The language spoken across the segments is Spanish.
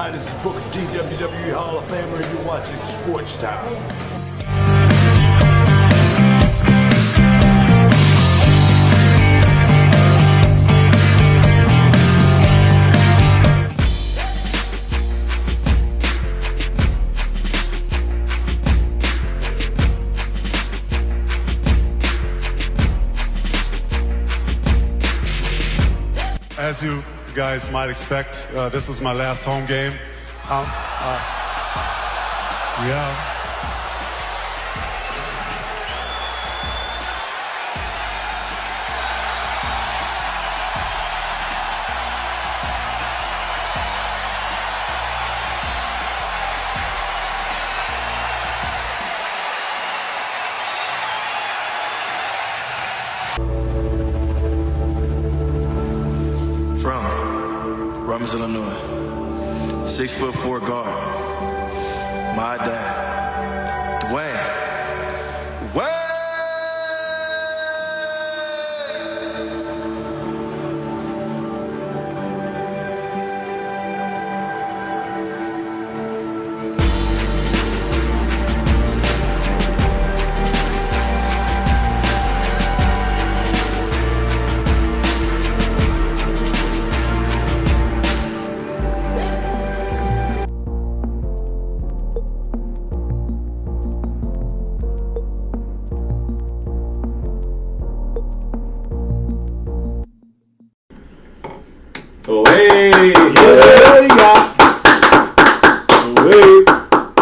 Hi, this is Booker T, WWE Hall of Famer, and you're watching Sports Time. As you guys might expect, uh, this was my last home game. Um, uh, yeah.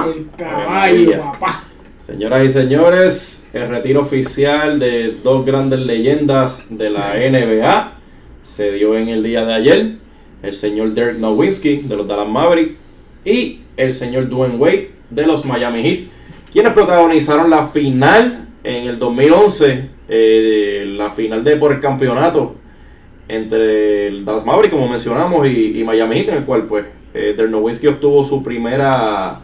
El caballo, papá. Señoras y señores, el retiro oficial de dos grandes leyendas de la NBA se dio en el día de ayer. El señor Dirk Nowitzki de los Dallas Mavericks y el señor Dwayne Wade de los Miami Heat, quienes protagonizaron la final en el 2011, eh, la final de por el campeonato entre el Dallas Mavericks, como mencionamos, y, y Miami Heat, en el cual pues eh, Dirk Nowitzki obtuvo su primera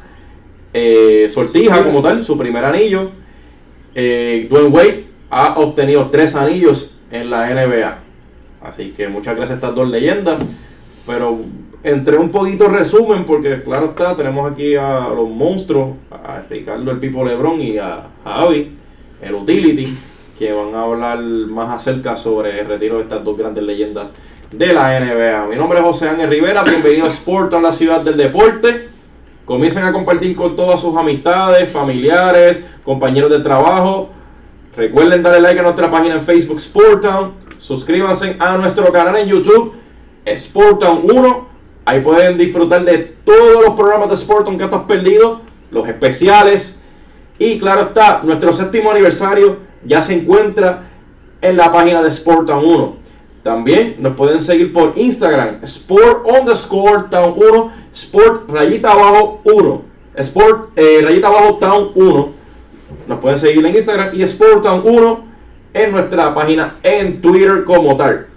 eh, sortija como tal, su primer anillo. Eh, Dwayne Wade ha obtenido tres anillos en la NBA. Así que muchas gracias a estas dos leyendas. Pero entre un poquito resumen, porque claro está, tenemos aquí a los monstruos, a Ricardo el Pipo Lebron y a Javi, el Utility, que van a hablar más acerca sobre el retiro de estas dos grandes leyendas de la NBA. Mi nombre es José Ángel Rivera, bienvenido a Sport, la ciudad del deporte. Comiencen a compartir con todas sus amistades, familiares, compañeros de trabajo. Recuerden darle like a nuestra página en Facebook Sportown. Suscríbanse a nuestro canal en YouTube Sportown 1. Ahí pueden disfrutar de todos los programas de Sportown que estás perdido, los especiales. Y claro está, nuestro séptimo aniversario ya se encuentra en la página de Sportown 1. También nos pueden seguir por Instagram, Sport underscore Town 1, Sport rayita abajo 1, Sport eh, rayita abajo Town 1. Nos pueden seguir en Instagram y Sport Town 1 en nuestra página en Twitter como tal.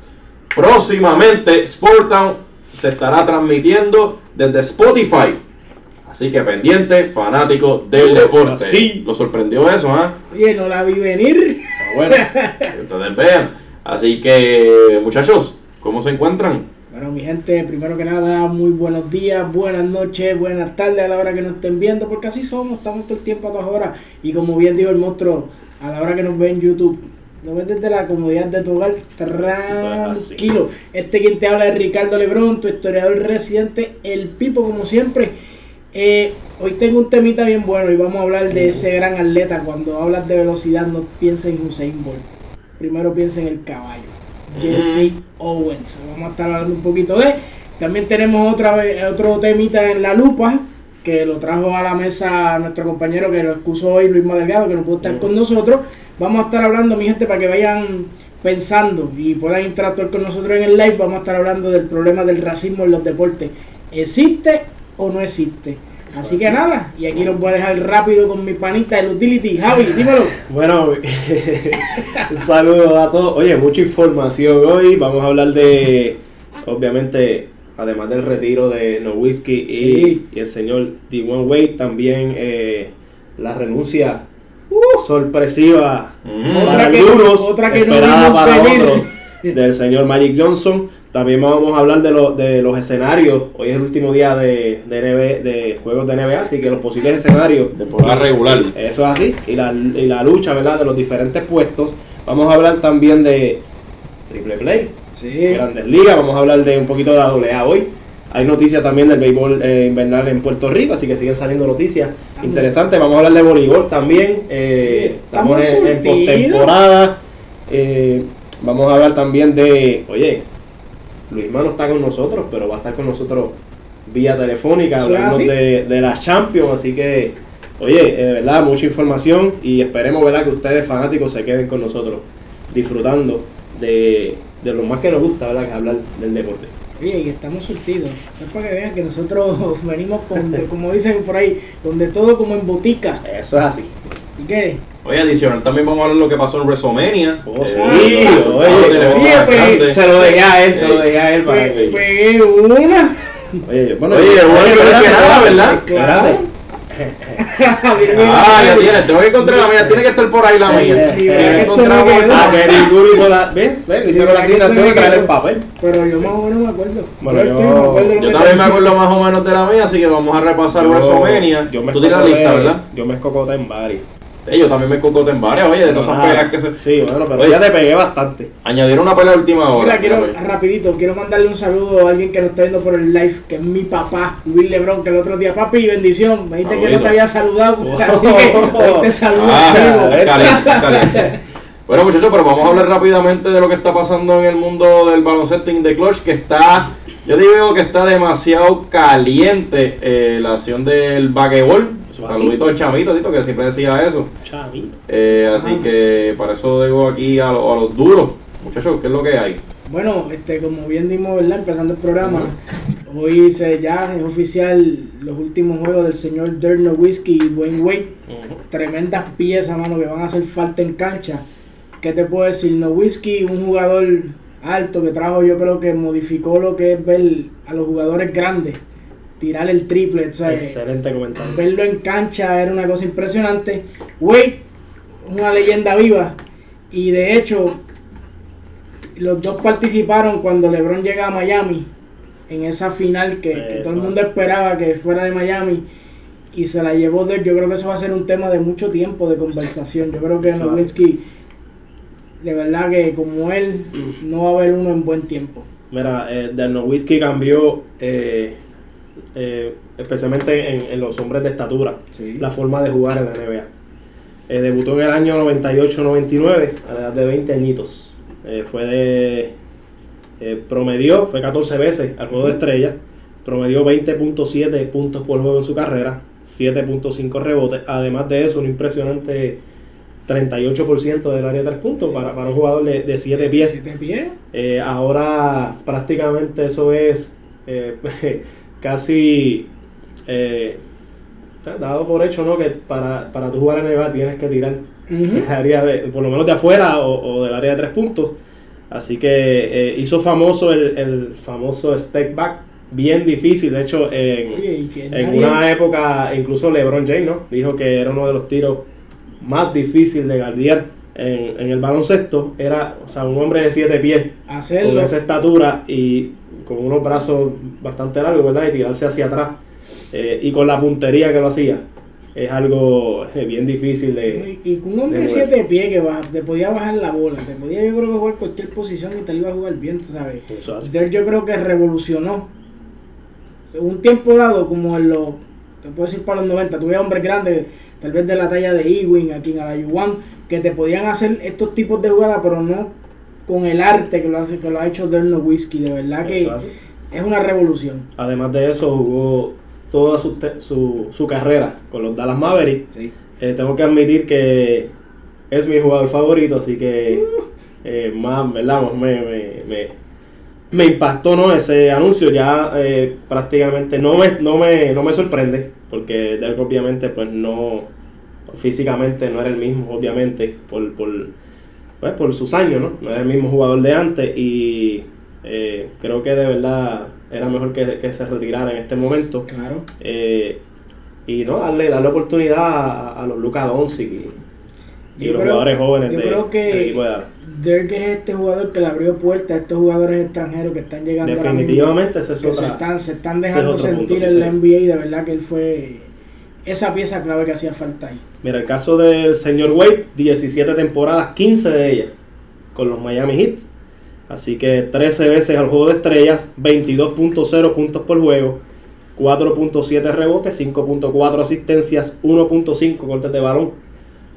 Próximamente Sport Town se estará transmitiendo desde Spotify. Así que pendiente, fanático del deporte. sí. Lo sorprendió eso, ¿ah? Oye, no la vi venir. Ah, Bueno, que ustedes vean. Así que, muchachos, ¿cómo se encuentran? Bueno, mi gente, primero que nada, muy buenos días, buenas noches, buenas tardes a la hora que nos estén viendo, porque así somos, estamos todo el tiempo a todas horas. Y como bien dijo el monstruo, a la hora que nos ve en YouTube, nos ves desde la comodidad de tu hogar, tranquilo. Este quien te habla es Ricardo Lebrón, tu historiador residente, el Pipo, como siempre. Eh, hoy tengo un temita bien bueno y vamos a hablar de ese gran atleta. Cuando hablas de velocidad, no piensa en Usain Bolt. Primero piensa en el caballo. Jesse Owens. Vamos a estar hablando un poquito de. También tenemos otra vez, otro temita en la lupa que lo trajo a la mesa nuestro compañero que lo excusó hoy, Luis Delgado, que no pudo estar con nosotros. Vamos a estar hablando, mi gente, para que vayan pensando y puedan interactuar con nosotros en el live. Vamos a estar hablando del problema del racismo en los deportes. ¿Existe o no existe? Así que nada, y aquí los voy a dejar rápido con mi panita, el utility. Javi, dímelo. Bueno, un saludo a todos. Oye, mucha información hoy. Vamos a hablar de, obviamente, además del retiro de Nowitzki y, Sí. y el señor Dwayne Wade, también eh, la renuncia sorpresiva Mm. para Otra que- algunos, otra que no para venir. otros, del señor Magic Johnson. También vamos a hablar de, lo- de los escenarios. Hoy es el último día de, de, NBA de juegos de NBA, así que los posibles escenarios. Temporada regular. Eso es así. Y la, y la lucha, ¿verdad? De los diferentes puestos. Vamos a hablar también de Triple Play, Sí. Grandes Ligas. Vamos a hablar de un poquito de la AA hoy. Hay noticias también del béisbol eh, invernal en Puerto Rico, así que siguen saliendo noticias interesantes. Vamos a hablar de voleibol también. eh, Estamos estamos en, en postemporada. Eh, vamos a hablar también de. Oye, Luis Mano está con nosotros, pero va a estar con nosotros vía telefónica, ¿Eso es hablando de, de la Champions. Así que, oye, eh, de verdad, mucha información y esperemos verdad que ustedes fanáticos se queden con nosotros disfrutando de, de lo más que nos gusta, ¿verdad? Que es hablar del deporte. Oye, y estamos surtidos. Es para que vean que nosotros venimos con, de- como dicen por ahí, con de todo como en botica. Eso es así. ¿Y qué? Oye, adicional, también vamos a hablar de lo que pasó en WrestleMania. Oh, Eh, sí, oye, pues. Se lo dejé a él, se lo dejé a él para Pe- que. pegué una. Oye, bueno, Oye, bueno, oye, pero es que nada, ¿verdad? Espérate. Ah, ya tienes, tengo que encontrar la mía, tiene que estar por ahí la mía. Eh, eh. Ah, ninguno hizo la. ¿Ves? ¿Ves? Hicieron la asignación me traer el papel. Pero yo más o menos me acuerdo. Bueno, yo, yo- también me acuerdo más o menos de la mía, así que vamos a repasar WrestleMania. Tú tienes la lista, ¿verdad? Yo me escocoté en varios. Yo también me cocoté en varias, oye, de todas esas Ah, peleas que se... Sí, bueno, pero Oye. ya te pegué bastante. Añadieron una pelea a última hora. Mira, quiero, mira, rapidito, quiero mandarle un saludo a alguien que nos está viendo por el live, que es mi papá, Luis Lebron, que el otro día, papi, bendición, me dijiste que no te había saludado, Oh. así que hoy te saludo. Ah, caliente, caliente. Bueno muchachos, pero vamos a hablar rápidamente de lo que está pasando en el mundo del baloncesto the clutch, que está, yo digo que está demasiado caliente eh, la acción del baquebol. Saludito al chamito, Tito, que siempre decía eso. Chavito. Eh, así que para eso digo aquí a, lo- a los duros. Muchachos, ¿qué es lo que hay? Bueno, este, como bien dimos, ¿verdad? Empezando el programa, hoy se, ya es oficial los últimos juegos del señor Dirk Nowitzki y Dwayne Wade. Tremendas piezas, mano, que van a hacer falta en cancha. ¿Qué te puedo decir? Nowitzki, un jugador alto que trajo, yo creo que modificó lo que es ver a los jugadores grandes, tirar el triple, o sea, Excelente comentario. verlo en cancha era una cosa impresionante. Wade, una leyenda viva. Y de hecho, los dos participaron cuando LeBron llega a Miami. En esa final que, que todo el mundo esperaba que fuera de Miami. Y se la llevó Dirk. Yo creo que eso va a ser un tema de mucho tiempo de conversación. Yo creo que Eso Nowitzki, de verdad que como él, no va a haber uno en buen tiempo. Mira, eh, Nowitzki cambió, eh, eh, especialmente en, en los hombres de estatura, Sí. la forma de jugar en la NBA. Eh, debutó en el año 98-99, a la edad de 20 añitos. Eh, fue de. eh, promedió, fue 14 veces al juego de estrella. Promedió 20.7 puntos por juego en su carrera, 7.5 rebotes. Además de eso, un impresionante 38% del área de 3 puntos para, para un jugador de, de 7 pies. ¿Siete pies? Eh, ahora prácticamente eso es eh, casi eh, dado por hecho ¿no? que para, para tu jugar en NBA tienes que tirar área de, por lo menos de afuera o, o del área de tres puntos. Así que eh, hizo famoso el, el famoso step back, bien difícil. De hecho, en, Oye, en nadie- una época, incluso LeBron James ¿no? dijo que era uno de los tiros más difíciles de guardiar en, en el baloncesto. Era o sea, un hombre de siete pies con esa estatura y con unos brazos bastante largos, ¿verdad? Y tirarse hacia atrás. eh, y con la puntería que lo hacía. Es algo eh, bien difícil de... Y, y un hombre de siete pies que baja- te podía bajar la bola, te podía yo creo que jugar cualquier posición y te la iba a jugar bien, tú sabes. Eso hace. Dirk yo creo que revolucionó. Un tiempo dado, como en los, te puedo decir para los 90, tuve hombres grandes, tal vez de la talla de Ewing, aquí en Alayuan, que te podían hacer estos tipos de jugadas, pero no con el arte que lo, hace, que lo ha hecho Dirk Nowitzki. De verdad que es una revolución. Además de eso, jugó toda su, su, su carrera con los Dallas Mavericks. Eh, tengo que admitir que es mi jugador favorito, así que eh, más, ¿verdad? Más Me, me, me, me impactó ¿no? ese anuncio. Ya eh, prácticamente no me, no, me, no me sorprende, porque Dirk obviamente pues no físicamente no era el mismo, obviamente, por, por, pues, por sus años, ¿no? No era el mismo jugador de antes y eh, creo que de verdad era mejor que, que se retirara en este momento. Claro. Eh, y no, darle, darle oportunidad a, a los Luka Doncic y, los creo- jugadores jóvenes yo de, creo que del equipo de. Dirk es este jugador que le abrió puertas a estos jugadores extranjeros que están llegando ahora mismo, Definitivamente ese es que se están, se están es dejando otro punto, sentir sí, la NBA y de verdad que él fue esa pieza clave que hacía falta ahí. Mira, el caso del señor Wade, 17 temporadas, 15 de ellas con los Miami Heat. Así que 13 veces al juego de estrellas, 22.0 puntos por juego, 4.7 rebotes, 5.4 asistencias, 1.5 cortes de balón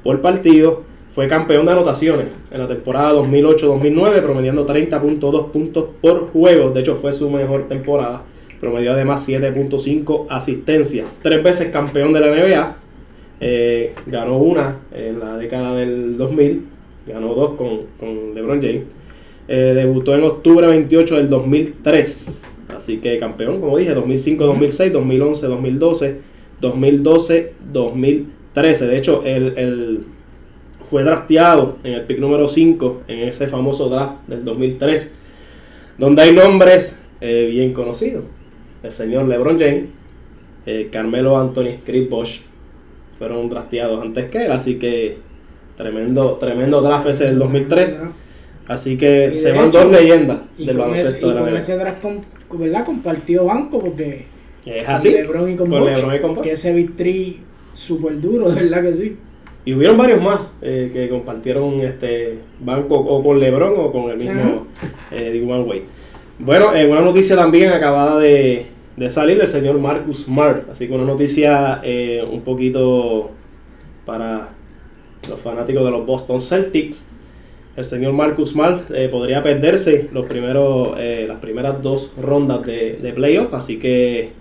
por partido. Fue campeón de anotaciones en la temporada 2008-2009, promediando 30.2 puntos por juego. De hecho, fue su mejor temporada. Promedió además 7.5 asistencias. Tres veces campeón de la NBA. Eh, ganó una en la década del 2000. Ganó dos con, con LeBron James. Eh, debutó en octubre 28 del 2003. Así que campeón, como dije, 2005, 2006, 2011, 2012, 2012, 2013. De hecho, el, el- fue drafteado en el pick número 5 en ese famoso draft del 2003, donde hay nombres eh, bien conocidos. El señor LeBron James, eh, Carmelo Anthony, Chris Bosh, fueron drafteados antes que él, así que tremendo, tremendo draft ese del 2003. Así que se van hecho, dos leyendas del baloncesto de la con ese draft con- ¿verdad? compartió banco porque Es así. con LeBron y con, con LeBron y con que ese victory súper duro, de verdad que sí. Y hubieron varios más eh, que compartieron este banco o con LeBron o con el mismo eh, Wade. Bueno, eh, una noticia también acabada de, de salir del señor Marcus Smart. Así que una noticia eh, un poquito para los fanáticos de los Boston Celtics. El señor Marcus Smart eh, podría perderse los primeros, eh, las primeras dos rondas de, de playoff. Así que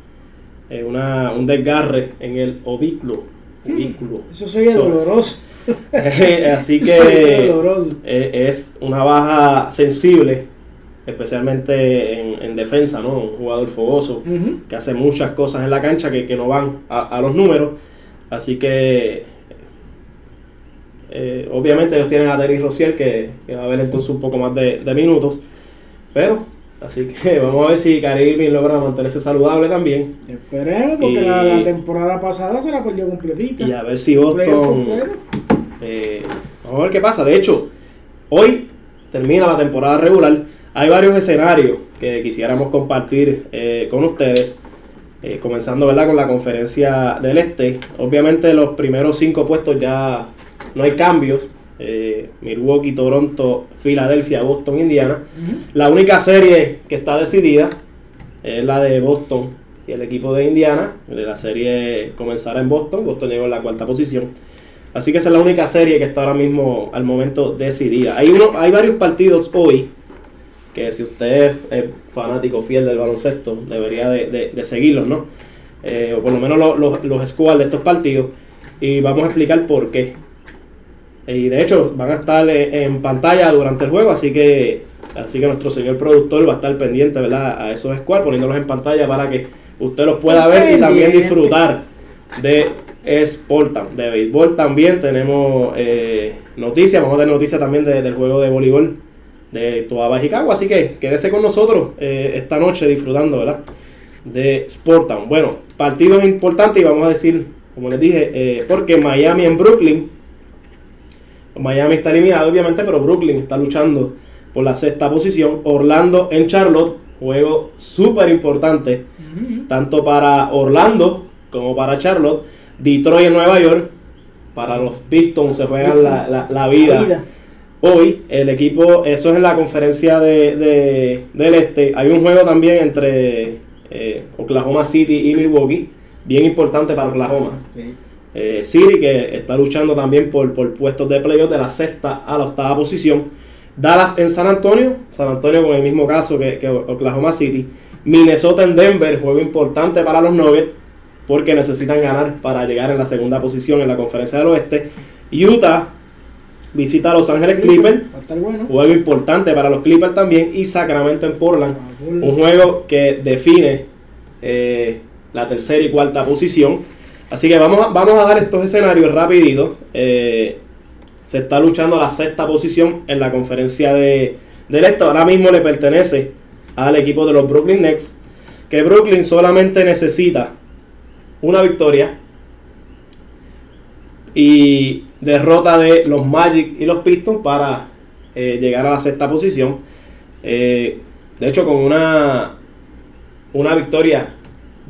eh, una, un desgarre en el ovículo. ovículo. Eso sería So- doloroso. Así que es una baja sensible, especialmente en, en defensa, ¿no? Un jugador fogoso que hace muchas cosas en la cancha que, que no van a, a los números. Así que eh, obviamente ellos tienen a Terry Rozier que, que va a ver entonces un poco más de, de minutos. Pero, así que vamos a ver si Kyrie Irving logra mantenerse saludable también. Esperemos, porque Y- la, la temporada pasada se la perdió completita. Y a ver si Boston... Eh, vamos a ver qué pasa. De hecho, hoy termina la temporada regular. Hay varios escenarios que quisiéramos compartir eh, con ustedes. Eh, comenzando ¿verdad? con la conferencia del Este. Obviamente los primeros cinco puestos ya no hay cambios. Eh, Milwaukee, Toronto, Filadelfia, Boston, Indiana. La única serie que está decidida es la de Boston y el equipo de Indiana. La serie comenzará en Boston. Boston llegó en la cuarta posición. Así que esa es la única serie que está ahora mismo al momento decidida. Hay, uno, hay varios partidos hoy que si usted es fanático fiel del baloncesto debería de, de- de seguirlos, ¿no? Eh, o por lo menos los, los, los scores de estos partidos. Y vamos a explicar por qué. Y de hecho van a estar en pantalla durante el juego, así que así que nuestro señor productor va a estar pendiente, ¿verdad? A esos squads, poniéndolos en pantalla para que usted los pueda ver y también disfrutar de Sportam, de béisbol también tenemos eh, noticias, vamos a tener noticias también de- del juego de voleibol de Toaba Chicago, así que quédese con nosotros eh, esta noche disfrutando, ¿verdad? De Sportam. Bueno, partidos importantes y vamos a decir, como les dije, eh, porque Miami en Brooklyn Miami está eliminado, obviamente, pero Brooklyn está luchando por la sexta posición. Orlando en Charlotte, juego súper importante, tanto para Orlando como para Charlotte. Detroit en Nueva York, para los Pistons se juegan la, la- la vida. La vida. Hoy el equipo, eso es en la conferencia de, de- del este. Hay un juego también entre eh, Oklahoma City y Milwaukee, bien importante para Oklahoma. Eh, City que está luchando también por, por puestos de playoff de la sexta a la octava posición. Dallas en San Antonio, San Antonio con el mismo caso que, que Oklahoma City. Minnesota en Denver, juego importante para los Nuggets porque necesitan ganar para llegar en la segunda posición en la conferencia del oeste. Utah visita a Los Ángeles Clippers, bueno. juego importante para los Clippers también. Y Sacramento en Portland, un juego que define eh, la tercera y cuarta posición. Así que vamos a, vamos a dar estos escenarios rapidito. Eh, se está luchando la sexta posición en la conferencia de, del este. Ahora mismo le pertenece al equipo de los Brooklyn Nets. Que Brooklyn solamente necesita una victoria y derrota de los Magic y los Pistons para eh, llegar a la sexta posición. Eh, de hecho, con una, una victoria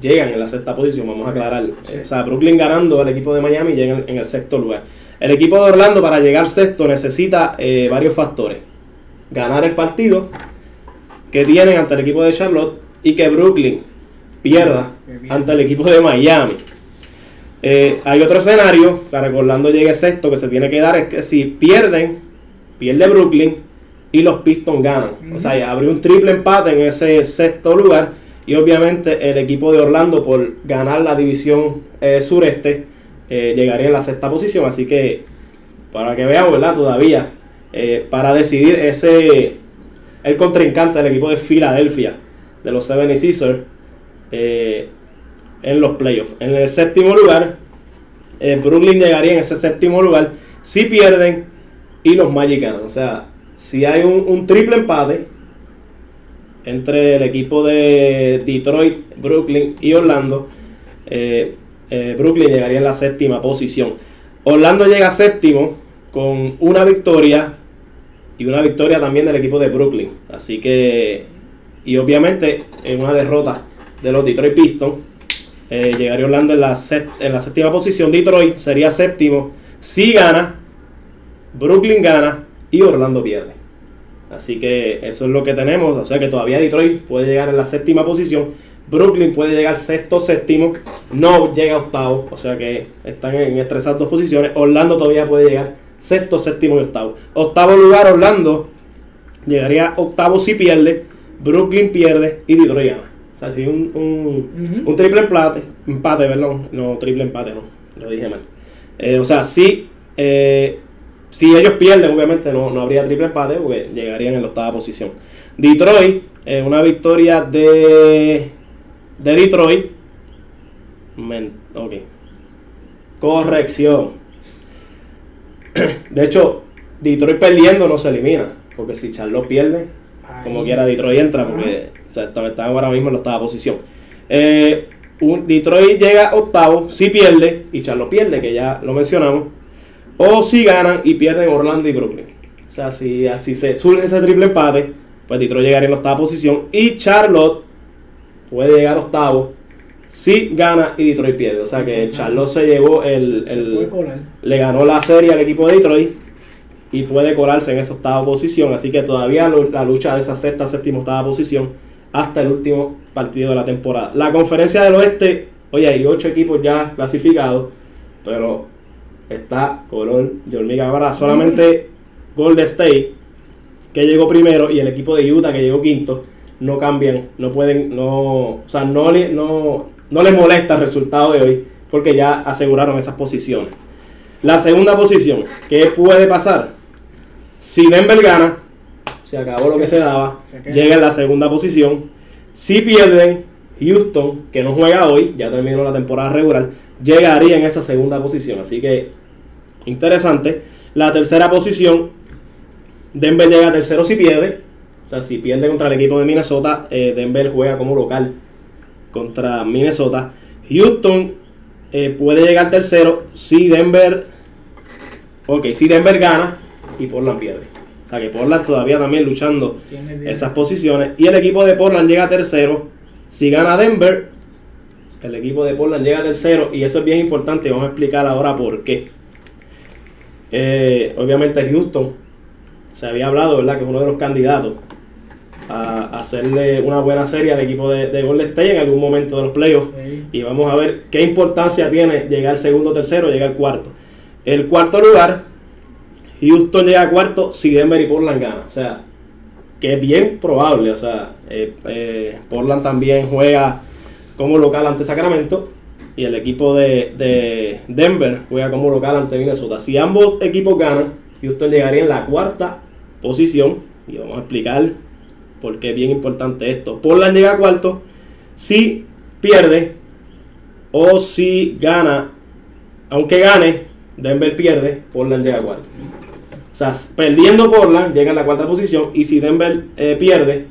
llegan en la sexta posición, vamos a aclarar. Eh, o sea, Brooklyn ganando al equipo de Miami llegan en el sexto lugar. El equipo de Orlando para llegar sexto necesita eh, varios factores. Ganar el partido que tienen ante el equipo de Charlotte y que Brooklyn pierda ante el equipo de Miami. Eh, hay otro escenario para que Orlando llegue sexto que se tiene que dar es que si pierden, pierde Brooklyn y los Pistons ganan. O sea, habría un triple empate en ese sexto lugar y obviamente el equipo de Orlando por ganar la división eh, sureste eh, llegaría en la sexta posición. Así que para que vean, ¿verdad? Todavía para decidir ese el contrincante del equipo de Filadelfia de los 76ers eh, en los playoffs. En el séptimo lugar, eh, Brooklyn llegaría en ese séptimo lugar si pierden y los Magic ganan. O sea, si hay un, triple empate entre el equipo de Detroit, Brooklyn y Orlando, eh, eh, Brooklyn llegaría en la séptima posición. Orlando llega séptimo con una victoria y una victoria también del equipo de Brooklyn. Así que, y obviamente en una derrota de los Detroit Pistons, eh, llegaría Orlando en la, séptima posición. Detroit sería séptimo. Si gana, Brooklyn gana y Orlando pierde. Así que eso es lo que tenemos. O sea que todavía Detroit puede llegar en la séptima posición. Brooklyn puede llegar sexto, séptimo. No llega octavo. O sea que están en esas dos posiciones. Orlando todavía puede llegar sexto, séptimo y octavo. Octavo lugar Orlando. Llegaría octavo si pierde. Brooklyn pierde y Detroit gana. O sea, si un, un, un triple empate. Empate, perdón. No, triple empate, no. Lo dije mal. Eh, o sea, si, eh, si ellos pierden, obviamente no, no habría triple empate porque llegarían en la octava posición. Detroit, eh, una victoria de, de Detroit. Men- ok. Corrección. De hecho, Detroit perdiendo no se elimina. Porque si Charlotte pierde, como quiera Detroit entra porque o sea, está ahora mismo en la octava posición. Eh, un- Detroit llega octavo si pierde y Charlotte pierde, que ya lo mencionamos. O si ganan y pierden Orlando y Brooklyn. O sea, si así se surge ese triple empate, pues Detroit llegaría en la octava posición y Charlotte puede llegar octavo si gana y Detroit pierde. O sea que Charlotte se llevó el, le ganó la serie al equipo de Detroit y puede colarse en esa octava posición. Así que todavía la lucha de esa sexta, séptima, octava posición hasta el último partido de la temporada. La conferencia del oeste, oye, hay ocho equipos ya clasificados, pero está color de hormiga para solamente Golden State, que llegó primero, y el equipo de Utah, que llegó quinto, no cambian, no pueden, no, o sea, no, le- no, no les molesta el resultado de hoy, porque ya aseguraron esas posiciones. La segunda posición, ¿qué puede pasar? Si Denver gana, se acabó lo que se daba, llega en la segunda posición. Si pierden, Houston, que no juega hoy, ya terminó la temporada regular, llegaría en esa segunda posición. Así que, interesante. La tercera posición, Denver llega tercero si pierde. O sea, si pierde contra el equipo de Minnesota, eh, Denver juega como local contra Minnesota. Houston eh, puede llegar tercero si Denver. Ok, si Denver gana y Portland pierde. O sea que Portland todavía también luchando esas posiciones. Y el equipo de Portland llega tercero. Si gana Denver, el equipo de Portland llega tercero. Y eso es bien importante. Vamos a explicar ahora por qué. Eh, obviamente Houston se había hablado, ¿verdad? Que es uno de los candidatos a hacerle una buena serie al equipo de, de Golden State en algún momento de los playoffs. Y vamos a ver qué importancia tiene llegar segundo, tercero, llegar cuarto. El cuarto lugar, Houston llega cuarto si Denver y Portland ganan. O sea, que es bien probable. O sea, eh, eh, Portland también juega como local ante Sacramento. Y el equipo de, de Denver juega como local ante Minnesota. Si ambos equipos ganan, Houston llegaría en la cuarta posición. Y vamos a explicar por qué es bien importante esto. Portland llega cuarto. Si pierde o si gana, aunque gane, Denver pierde, Portland llega cuarto. O sea, perdiendo Portland llega en la cuarta posición y si Denver eh, pierde,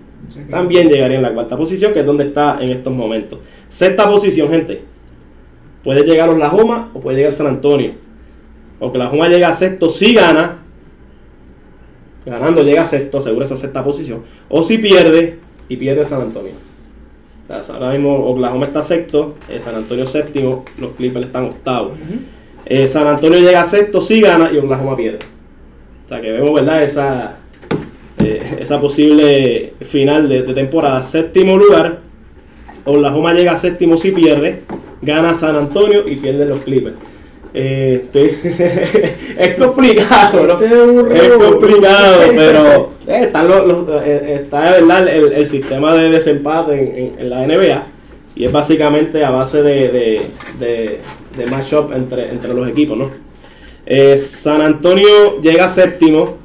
también llegaría en la cuarta posición, que es donde está en estos momentos. Sexta posición, gente. Puede llegar Oklahoma o puede llegar San Antonio. Oklahoma llega a sexto si gana. Ganando llega a sexto, asegura esa sexta posición. O si pierde y pierde San Antonio. O sea, ahora mismo Oklahoma está sexto, eh, San Antonio séptimo, los Clippers están octavos. Eh, San Antonio llega a sexto si gana y Oklahoma pierde. O sea que vemos, ¿verdad? Esa, eh, esa posible final de, de temporada. Séptimo lugar, Oklahoma llega a séptimo si pierde, gana San Antonio y pierden los Clippers. Estoy- es complicado, ¿no? Este es complicado, pero eh, están los- los- eh, está ¿verdad? El, el sistema de desempate en, en- en la NBA y es básicamente a base de, de, de, de matchup entre, entre los equipos, ¿no? Eh, San Antonio llega séptimo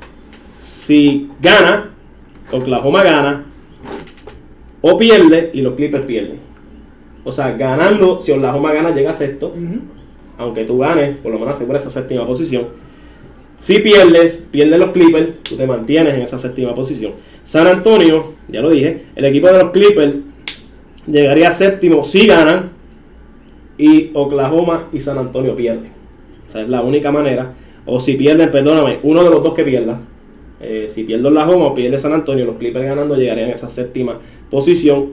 si gana, Oklahoma gana o pierde y los Clippers pierden. O sea, ganando, si Oklahoma gana, llega sexto. Aunque tú ganes, por lo menos asegura esa séptima posición. Si pierdes, pierden los Clippers, tú te mantienes en esa séptima posición. San Antonio, ya lo dije, el equipo de los Clippers llegaría séptimo si ganan y Oklahoma y San Antonio pierden. O sea, es la única manera. O si pierden, perdóname, uno de los dos que pierda. eh, si pierde Oklahoma o pierde San Antonio, los Clippers ganando llegarían a esa séptima posición.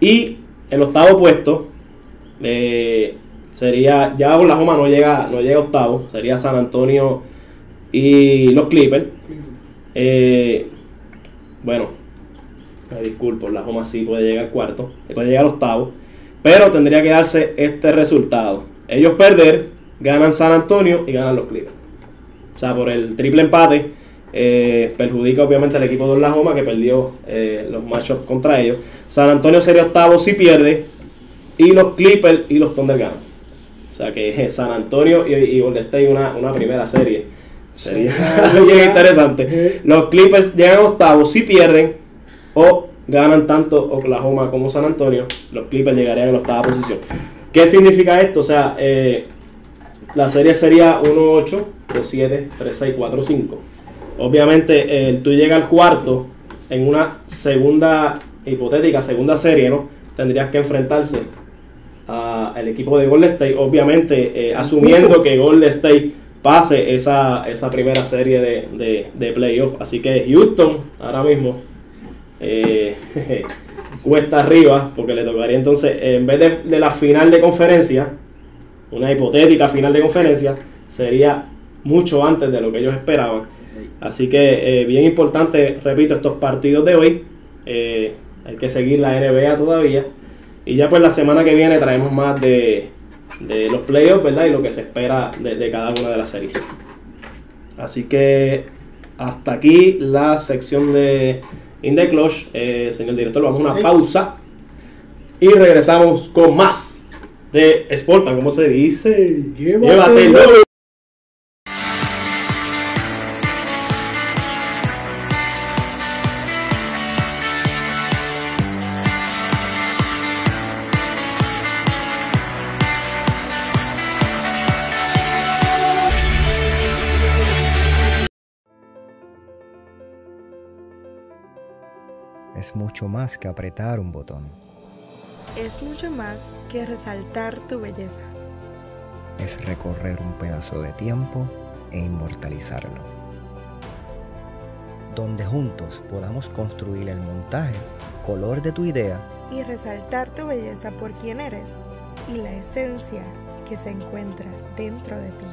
Y el octavo puesto eh, sería, ya Oklahoma no llega, no llega octavo, sería San Antonio y los Clippers. Eh, bueno, me disculpo, Oklahoma sí puede llegar cuarto, puede llegar al octavo, pero tendría que darse este resultado. Ellos perder, ganan San Antonio y ganan los Clippers. O sea, por el triple empate, eh, perjudica obviamente al equipo de Oklahoma que perdió eh, los matchups contra ellos. San Antonio sería octavo si pierde, y los Clippers y los Thunder ganan. O sea que San Antonio y, y Golden State una, una primera serie. Sería bien interesante. Los Clippers llegan a octavos si pierden o ganan tanto Oklahoma como San Antonio. Los Clippers llegarían a la octava posición. ¿Qué significa esto? O sea, eh, la serie sería 1-8, 2-7, 3-6, 4-5. Obviamente, eh, tú llegas al cuarto en una segunda, hipotética segunda serie, ¿no? Tendrías que enfrentarse a- al equipo de Golden State, obviamente eh, asumiendo que Golden State pase esa, esa primera serie de, de, de playoff. Así que Houston ahora mismo eh, cuesta arriba, porque le tocaría entonces, en vez de, de la final de conferencia, una hipotética final de conferencia, sería mucho antes de lo que ellos esperaban. Así que eh, bien importante, repito, estos partidos de hoy. Hay que seguir la NBA todavía. Y ya pues la semana que viene traemos más de, de los playoffs, ¿verdad? Y lo que se espera de, de cada una de las series. Así que hasta aquí la sección de In the Clutch. Eh, señor director, vamos a una Sí. pausa. Y regresamos con más de Sportan, ¿cómo se dice? Llévatelo. Llévatelo. Es mucho más que apretar un botón. Es mucho más que resaltar tu belleza. Es recorrer un pedazo de tiempo e inmortalizarlo. Donde juntos podamos construir el montaje, color de tu idea Y resaltar tu belleza por quien eres y la esencia que se encuentra dentro de ti.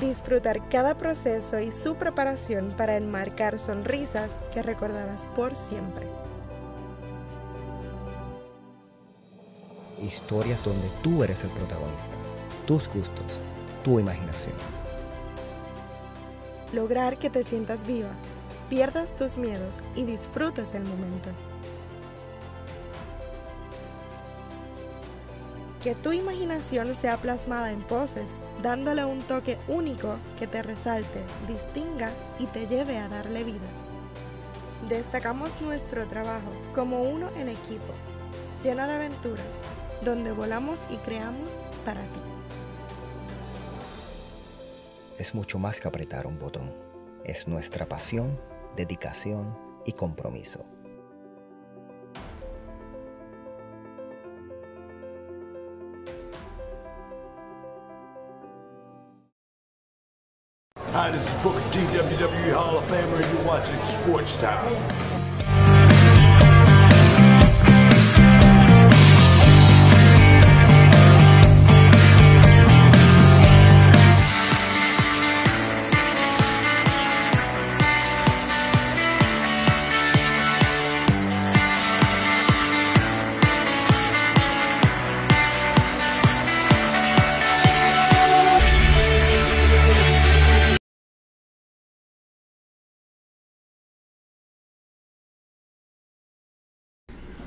Disfrutar cada proceso y su preparación para enmarcar sonrisas que recordarás por siempre. Historias donde tú eres el protagonista. Tus gustos, tu imaginación. Lograr que te sientas viva, pierdas tus miedos y disfrutes el momento. Que tu imaginación sea plasmada en poses, dándole un toque único que te resalte, distinga y te lleve a darle vida. Destacamos nuestro trabajo como uno en equipo, lleno de aventuras, donde volamos y creamos para ti. Es mucho más que apretar un botón. Es nuestra pasión, dedicación y compromiso. Hi, this is Booker T, WWE Hall of Famer, and you're watching Sports Town.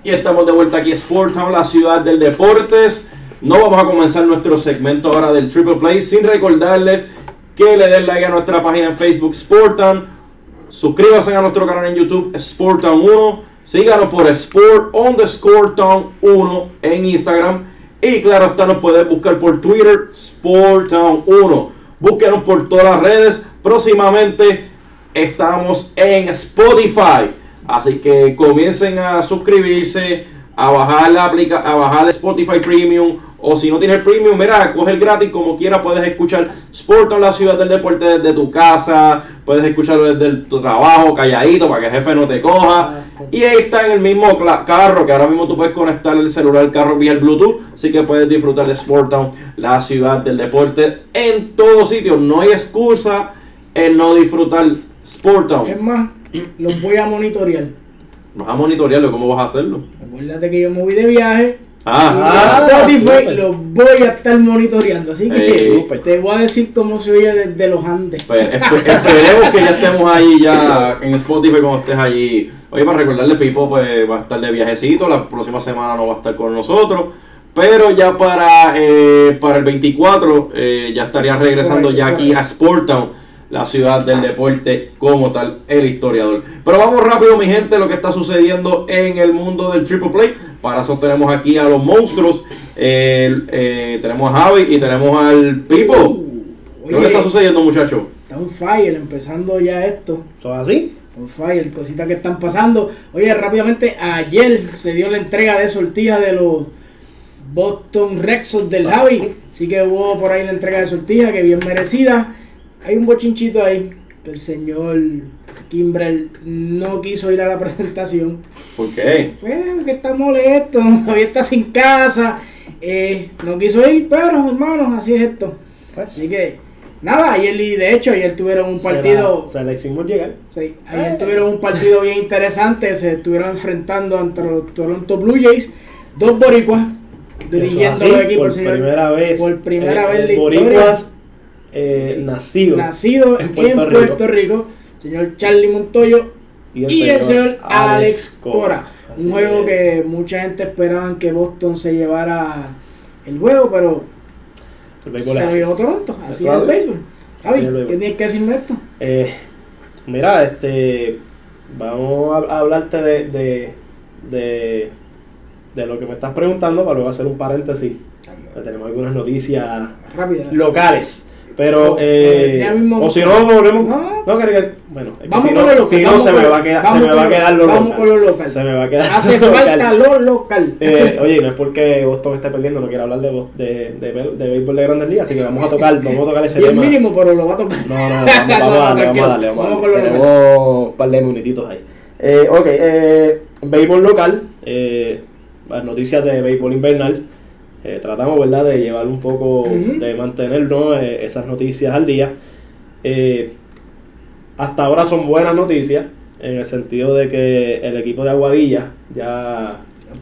Y estamos de vuelta aquí Sport Town, la ciudad del deportes. No vamos a comenzar nuestro segmento ahora del Triple Play sin recordarles que le den like a nuestra página en Facebook Sport Town. Suscríbanse a nuestro canal en YouTube Sport Town 1. Síganos por Sport underscore Town 1 en Instagram. Y claro está, nos pueden buscar por Twitter Sport Town 1. Búsquenos por todas las redes. Próximamente estamos en Spotify. Así que comiencen a suscribirse, a bajar la aplica a bajar Spotify Premium. O si no tienes premium, mira, coge el gratis como quiera. Puedes escuchar Sport en la ciudad del deporte desde tu casa. Puedes escucharlo desde el- tu trabajo, calladito, para que el jefe no te coja. Y ahí está en el mismo carro, que ahora mismo tú puedes conectar el celular al carro vía el Bluetooth. Así que puedes disfrutar de Sport Town, la ciudad del deporte, en todo sitio. No hay excusa en no disfrutar Sport Town. Es más, los voy a monitorear. Vas a monitorearlo, ¿cómo vas a hacerlo? Acuérdate que yo me voy de viaje. Ah, y Spotify súper. los voy a estar monitoreando. Así que Ey. te voy a decir cómo se oye desde los Andes. pues, espe- esperemos que ya estemos ahí ya en Spotify cuando estés allí. Oye, para recordarle, Pipo pues va a estar de viajecito, la próxima semana no va a estar con nosotros. Pero ya para, eh, para el 24 eh, ya estaría regresando Correcto, ya aquí correcto. a Sport Town, la ciudad del deporte como tal, el historiador. Pero vamos rápido, mi gente, lo que está sucediendo en el mundo del Triple Play. Para eso tenemos aquí a los monstruos. Eh, tenemos a Javi y tenemos al Pipo. ¿Qué lo que está sucediendo, muchachos? está un fire empezando ya esto. ¿Son así? On fire, cositas que están pasando. Oye, rápidamente, ayer se dio la entrega de sortija de los Boston Red Sox del Ah, Javi. sí. Así que hubo por ahí la entrega de sortija, que bien merecida. Hay un bochinchito ahí, que el señor Kimbrel no quiso ir a la presentación. ¿Por qué? Pues, que está molesto, todavía está sin casa. eh, no quiso ir, pero hermanos, así es esto. Pues, Así que, nada, ayer, y de hecho, ayer tuvieron un se la- partido. Se la hicimos llegar. Sí, ayer tuvieron un partido bien interesante, se estuvieron enfrentando ante los Toronto Blue Jays, dos boricuas dirigiendo así, los equipos, por el señor- primera vez. por primera eh, vez en la Boricuas eh, nacido en en Puerto, Puerto Rico. Rico. señor Charlie Montoyo Y y el señor, Alex Cora. Así Un juego que- que mucha gente esperaban que Boston se llevara el juego, pero El se lo llevó Toronto, así es el béisbol. Javi. ¿qué tienes que decirme esto? Eh, mira, este, vamos a, hablarte de, de, de, de lo que me estás preguntando para luego hacer un paréntesis. Tenemos algunas noticias locales. Pero, eh, mismo- o si no, volvemos. No. No, que- bueno, es que Vamos si con no, lo local. si no vamos se me va a quedar, vamos se me va a quedar lo Vamos local. con lo local. Se me va a quedar Hace lo local. falta lo local. Eh, oye, no es porque Boston esté perdiendo, no quiero hablar de, de, de, de, béisbol de grandes ligas, así que vamos a tocar, vamos a tocar ese Bien tema. mínimo, pero lo va a tocar. No, no, no, vamos, vamos a darle, vamos a darle, vamos a Vamos darle. Tenemos un par de minutitos ahí. Eh, ok, eh, béisbol local, eh, las noticias de béisbol invernal. Eh, tratamos, ¿verdad?, de llevar un poco, de mantener ¿no? Eh, esas noticias al día. Eh, hasta ahora son buenas noticias, en el sentido de que el equipo de Aguadilla ya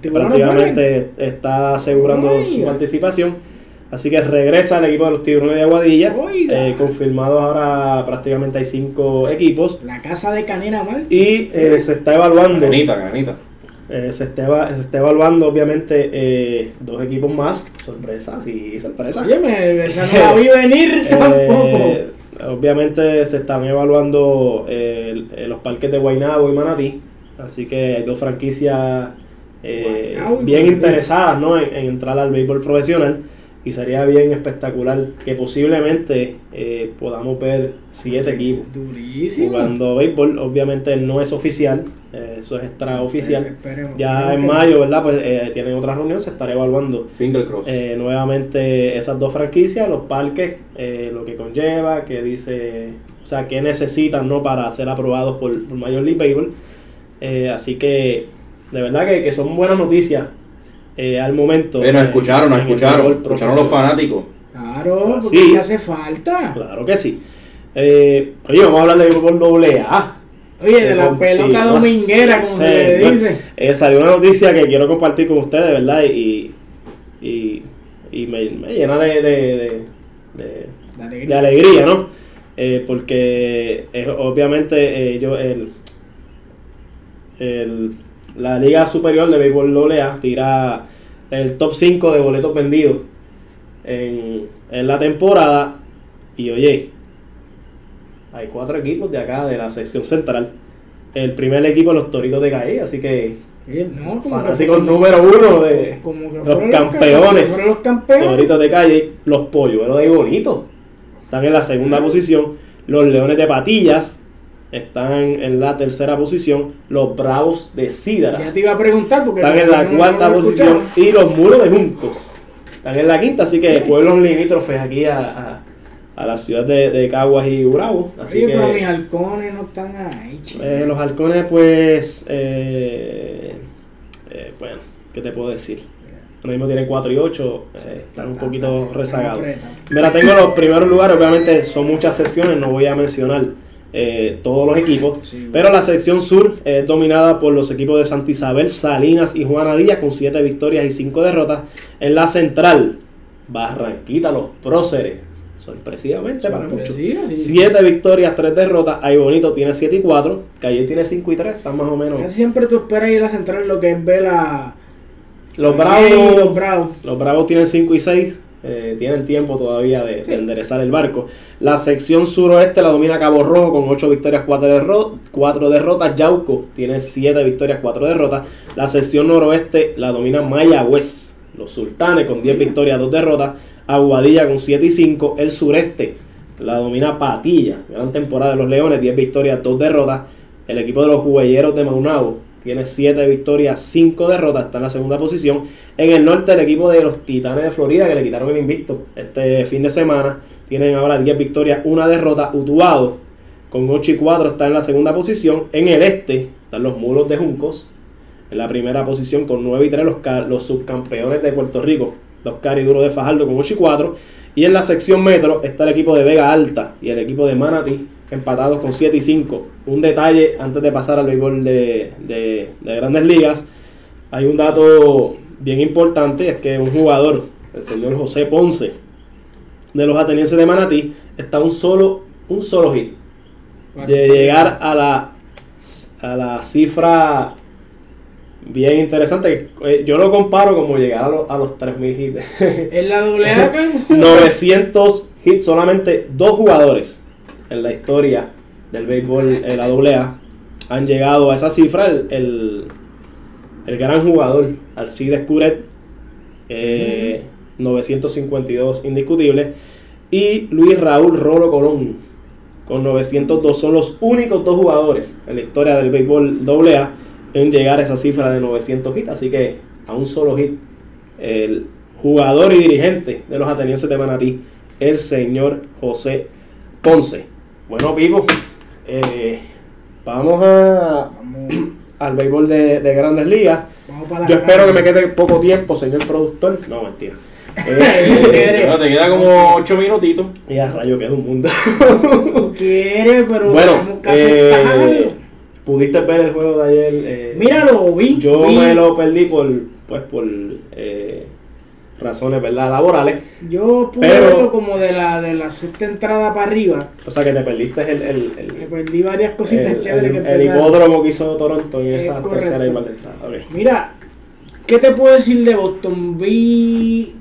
prácticamente está asegurando Oiga. su participación. Así que regresa el equipo de los tiburones de Aguadilla. Eh, confirmados ahora prácticamente hay cinco equipos. La casa de Canena Mal. Y eh, se está evaluando. Ganita, ganita. Eh, se, está, se está evaluando obviamente eh, dos equipos más. Sorpresas y sorpresas. Oye, me, esa no la vi venir tampoco. Eh, obviamente se están evaluando eh, eh, los parques de Guaynabo y Manatí. Así que hay dos franquicias eh, bien interesadas ¿no? en, en entrar al béisbol profesional. Y sería bien espectacular que posiblemente eh, podamos ver siete equipos Durísimo. jugando béisbol. Obviamente no es oficial, eh, eso es extraoficial. Esperemos, Ya esperemos en que- mayo, ¿verdad? Pues eh, tienen otra reunión, se estará evaluando Finger cross. eh, nuevamente esas dos franquicias, los parques, eh, lo que conlleva, que dice sea, qué necesitan ¿no? para ser aprobados por, por Major League Baseball. Eh, así que, de verdad que, que son buenas noticias eh, al momento. Eh, nos eh, escucharon, nos escucharon, escucharon los fanáticos. Claro, Ah, porque sí. te hace falta. Claro que sí. Eh, oye, vamos a hablar de béisbol doble A. Oye, de la pelota dominguera, como se le dice. Eh, salió una noticia que quiero compartir con ustedes, ¿verdad? Y, y, y me, me llena de, de, de- de- De alegría. de alegría, ¿no? Eh, porque eh, obviamente eh, yo, el, el- la Liga Superior de Béisbol AA tira el top 5 de boletos vendidos en, en la temporada. Y oye, hay cuatro equipos de acá, de la sección central. El primer equipo, los Toritos de Caí, así que no, que fanáticos número uno de como los campeones. los campeones. Toritos de calle, los polluelos de bonito. Están en la segunda posición. Los leones de patillas están en la tercera posición. Los bravos de Ya Sidra te iba a preguntar porque están en la no- cuarta posición. Y los muros de juncos están en la quinta. Así que pueblos limítrofes aquí a, a, a la ciudad de, de Caguas y Bravo. Así Oye, que pero mis halcones no están ahí, chico. eh, los halcones, pues. eh, eh, bueno, ¿qué te puedo decir? Ahora mismo tienen 4 y 8. están un poquito rezagados. Mira, tengo los primeros lugares, obviamente son muchas secciones, no voy a mencionar eh, todos los equipos, Sí, pero la sección sur es dominada por los equipos de Santa Isabel, Salinas y Juana Díaz con 7 victorias y 5 derrotas. En la central, Barranquita, los próceres, sorpresivamente para muchos. Sorpresivo, sí. 7 victorias, 3 derrotas. Ahí Bonito tiene 7 y 4. Calle tiene 5 y 3. Están más o menos. Casi siempre tú esperas ir a la central lo que es ver a Los Bravos. los Bravos. Los Bravos tienen 5 y 6. Eh, tienen tiempo todavía de, de enderezar el barco. La sección suroeste la domina Cabo Rojo con 8 victorias, 4, derrotas. Yauco tiene 7 victorias, 4 derrotas. La sección noroeste la domina Mayagüez. Los Sultanes con 10 victorias, 2 derrotas. Aguadilla con 7 y 5. El sureste la domina Patilla. Gran temporada de los Leones, 10 victorias, 2 derrotas. El equipo de los Jugueyeros de Maunabo tiene 7 victorias, 5 derrotas, está en la segunda posición. En el norte, el equipo de los Titanes de Florida, que le quitaron el invicto este fin de semana, tienen ahora 10 victorias, 1 derrota. Utuado, con 8 y 4, está en la segunda posición. En el este, están los Mulos de Juncos, en la primera posición con 9 y 3, los, los subcampeones de Puerto Rico, los Cariduros de Fajardo, con 8 y 4. Y en la sección metro está el equipo de Vega Alta y el equipo de Manatí, empatados con 7 y 5. Un detalle antes de pasar al béisbol de, de- de grandes ligas. Hay un dato bien importante, es que un jugador, el señor José Ponce, de los atenienses de Manatí, está un solo, un solo hit de llegar a la, a la cifra bien interesante. Eh, Yo lo comparo como llegar a, los- a los 3.000 hits. En la doble A acá. 900 hits, solamente dos jugadores en la historia del béisbol en la AA han llegado a esa cifra. El, el, gran jugador, Alcides Curet, eh, 952 indiscutibles, y Luis Raúl Rolo Colón, con 902. Son los únicos dos jugadores en la historia del béisbol AA en llegar a esa cifra de 900 hits. Así que a un solo hit, el jugador y dirigente de los atenienses de Manatí, el señor José Ponce. Bueno, Pipo, eh, vamos a, Vamos, al béisbol de, de grandes ligas. vamos para la Yo espero que me quede poco tiempo, señor productor. No, mentira. Eh, te queda como 8 minutitos. y a rayo queda un mundo. Tú quieres, pero bueno, eh, pudiste ver el juego de ayer. Eh, Mira, lo vi. Yo vi. me lo perdí por, pues, por eh, razones, ¿verdad? Laborales. Yo pude Pero- verlo como de la, de la sexta entrada para arriba. O sea que te perdiste el, el, el, Me perdí varias cositas el- chéveres el- que el hipódromo que hizo Toronto en Es esa correcto. tercera igual de entrada. Mira, ¿qué te puedo decir de Boston? Vi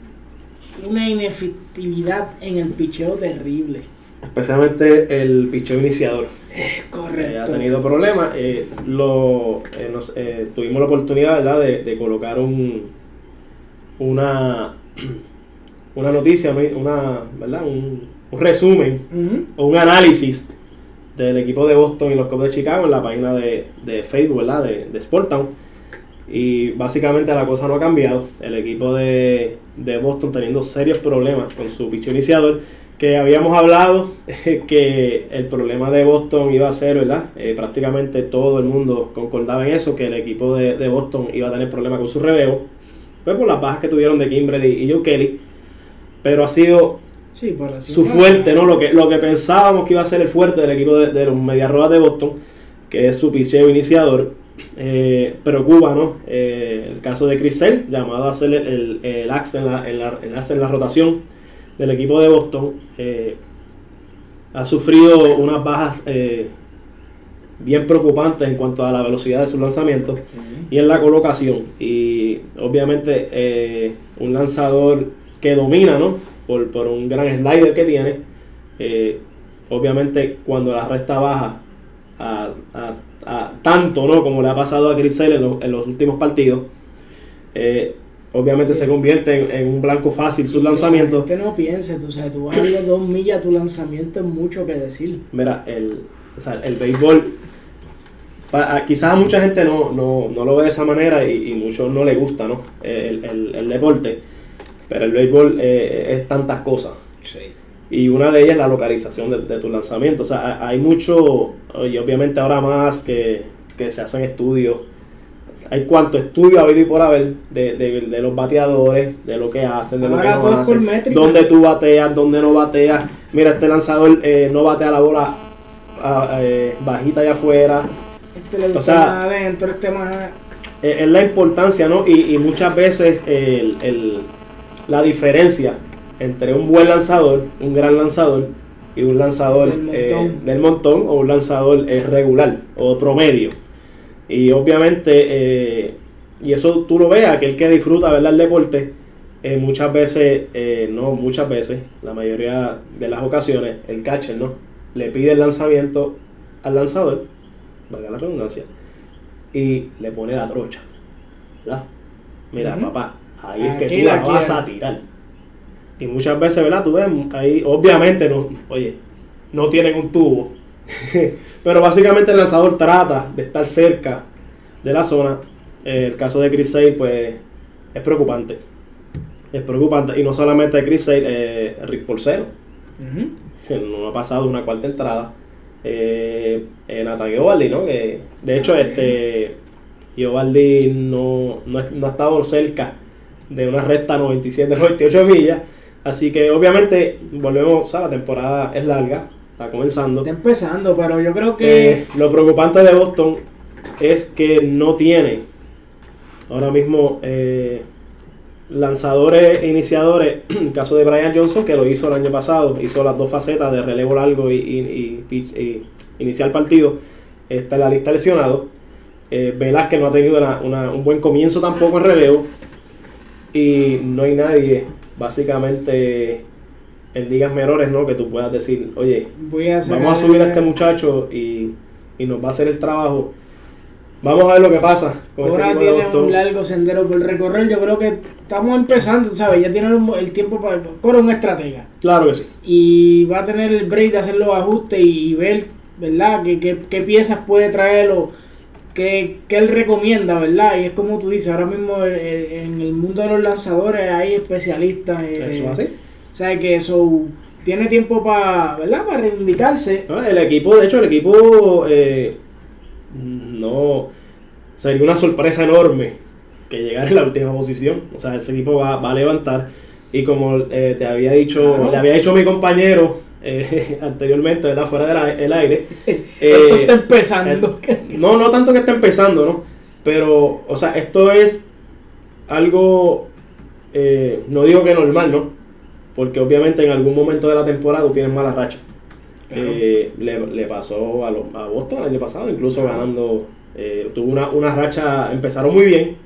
una inefectividad en el picheo terrible. Especialmente el picheo iniciador. Es Eh, correcto. ha tenido problemas. eh, lo, eh, nos- eh, tuvimos la oportunidad ¿verdad? De, de colocar un, una, una noticia, una, ¿verdad? Un, un resumen o un análisis del equipo de Boston y los Cubs de Chicago en la página de, de Facebook ¿verdad? de, de Sportown. Y básicamente la cosa no ha cambiado. El equipo de, de Boston teniendo serios problemas con su picheo iniciador. que habíamos hablado que el problema de Boston iba a ser, ¿verdad? Eh, prácticamente todo el mundo concordaba en eso, que el equipo de, de Boston iba a tener problemas con su relevo, pues por las bajas que tuvieron de Kimberly y Joe Kelly, pero ha sido Sí, por así su fuerte, ¿no? Lo que, lo que pensábamos que iba a ser el fuerte del equipo de, de los Medias Rojas de Boston, que es su picheo iniciador. Eh, preocupa, ¿no? Eh, el caso de Chris Sale, llamado a ser el, el, el axe en la, en, la, el axe en la rotación del equipo de Boston. Eh, ha sufrido unas bajas eh, bien preocupantes en cuanto a la velocidad de sus lanzamientos y en la colocación. Y obviamente eh, un lanzador que domina, ¿no? Por, por un gran slider que tiene. Eh, obviamente cuando la resta baja a, a- a tanto, ¿no? Como le ha pasado a Chris Sale en, los- en los últimos partidos. eh, obviamente se convierte en, en un blanco fácil sus lanzamientos. Que no pienses, tú sabes, tú vas a darle dos millas a tu lanzamiento, es mucho que decir. Mira, el, o sea, el béisbol, pa- a- quizás a mucha gente no, no, no lo ve de esa manera y, y muchos no le gusta, ¿no? El, el- el deporte, pero el béisbol eh, es tantas cosas. Y una de ellas es la localización de, de tu lanzamiento. O sea, hay mucho, y obviamente ahora más que, que se hacen estudios. Hay cuanto estudio habido y por haber de, de- de los bateadores, de lo que hacen, de lo que no hacen, dónde tú bateas, dónde no bateas. Mira, este lanzador eh, no batea la bola ah, eh, bajita allá afuera. Este le gusta sea, más adentro, este más. Eh, es la importancia, ¿no? Y, y muchas veces el- el- la diferencia entre un buen lanzador, un gran lanzador, y un lanzador Del eh, montón. del montón o un lanzador eh, regular o promedio. Y obviamente, eh, y eso tú lo ves, aquel que disfruta ¿verdad? el deporte, eh, muchas veces, eh, no muchas veces, la mayoría de las ocasiones, el catcher, ¿no? Le pide el lanzamiento al lanzador, valga la redundancia, y le pone la trocha. ¿verdad? Mira, papá, ahí es que Aquí tú la vas quiero. a tirar. Y muchas veces, ¿verdad? Tú ves, ahí obviamente no, oye, no tienen un tubo. Pero básicamente el lanzador trata de estar cerca de la zona. El caso de Chris Sale, pues, es preocupante. Es preocupante. Y no solamente Chris Sale, eh, Rick Porcero. Ujú. No ha pasado una cuarta entrada. Eh, eh, Nathan Eovaldi, ¿no? Que, de hecho, este Eovaldi no, no, no ha estado cerca de una recta 97-98 millas. Así que obviamente volvemos, o sea, la temporada es larga, está comenzando. Está empezando, pero yo creo que. Eh, lo preocupante de Boston es que no tiene ahora mismo eh, lanzadores e iniciadores. El caso de Brian Johnson, que lo hizo el año pasado, hizo las dos facetas de relevo largo y, y, y iniciar partido. Está en la lista lesionado. Eh, Velázquez no ha tenido una- una- un buen comienzo tampoco en relevo. Y no hay nadie, básicamente, en ligas menores, ¿no? Que tú puedas decir, oye, Voy a sacar- Vamos a subir a este muchacho y, y nos va a hacer el trabajo. Vamos a ver lo que pasa este Cora equipo de tiene un largo sendero por recorrer. Yo creo que estamos empezando, ¿sabes? Ya tiene el, tiempo para. Cora es un estratega. Claro que sí. Y va a tener el break de hacer los ajustes y, ver, ¿verdad? ¿Qué, qué, qué piezas puede traer o qué, qué él recomienda, ¿verdad? Y es como tú dices, ahora mismo el- el- en el mundo de los lanzadores hay especialistas. eh, Eso es así. O sea, que eso tiene tiempo para, ¿verdad? Para reivindicarse. El equipo, de hecho, el equipo eh, no sería una sorpresa enorme que llegara en la última posición. O sea, ese equipo va, va a levantar. Y como eh, te había dicho, Claro. le había dicho mi compañero eh, anteriormente, ¿verdad? Fuera del el aire. Eh, está empezando. No, no tanto que esté empezando, ¿no? Pero, o sea, esto es algo, eh, no digo que normal, ¿no? Porque obviamente en algún momento de la temporada tú tienes mala racha. Claro. Eh, le, le pasó a, los- a Boston el año pasado, incluso ganando, eh, tuvo una, una racha, empezaron muy bien,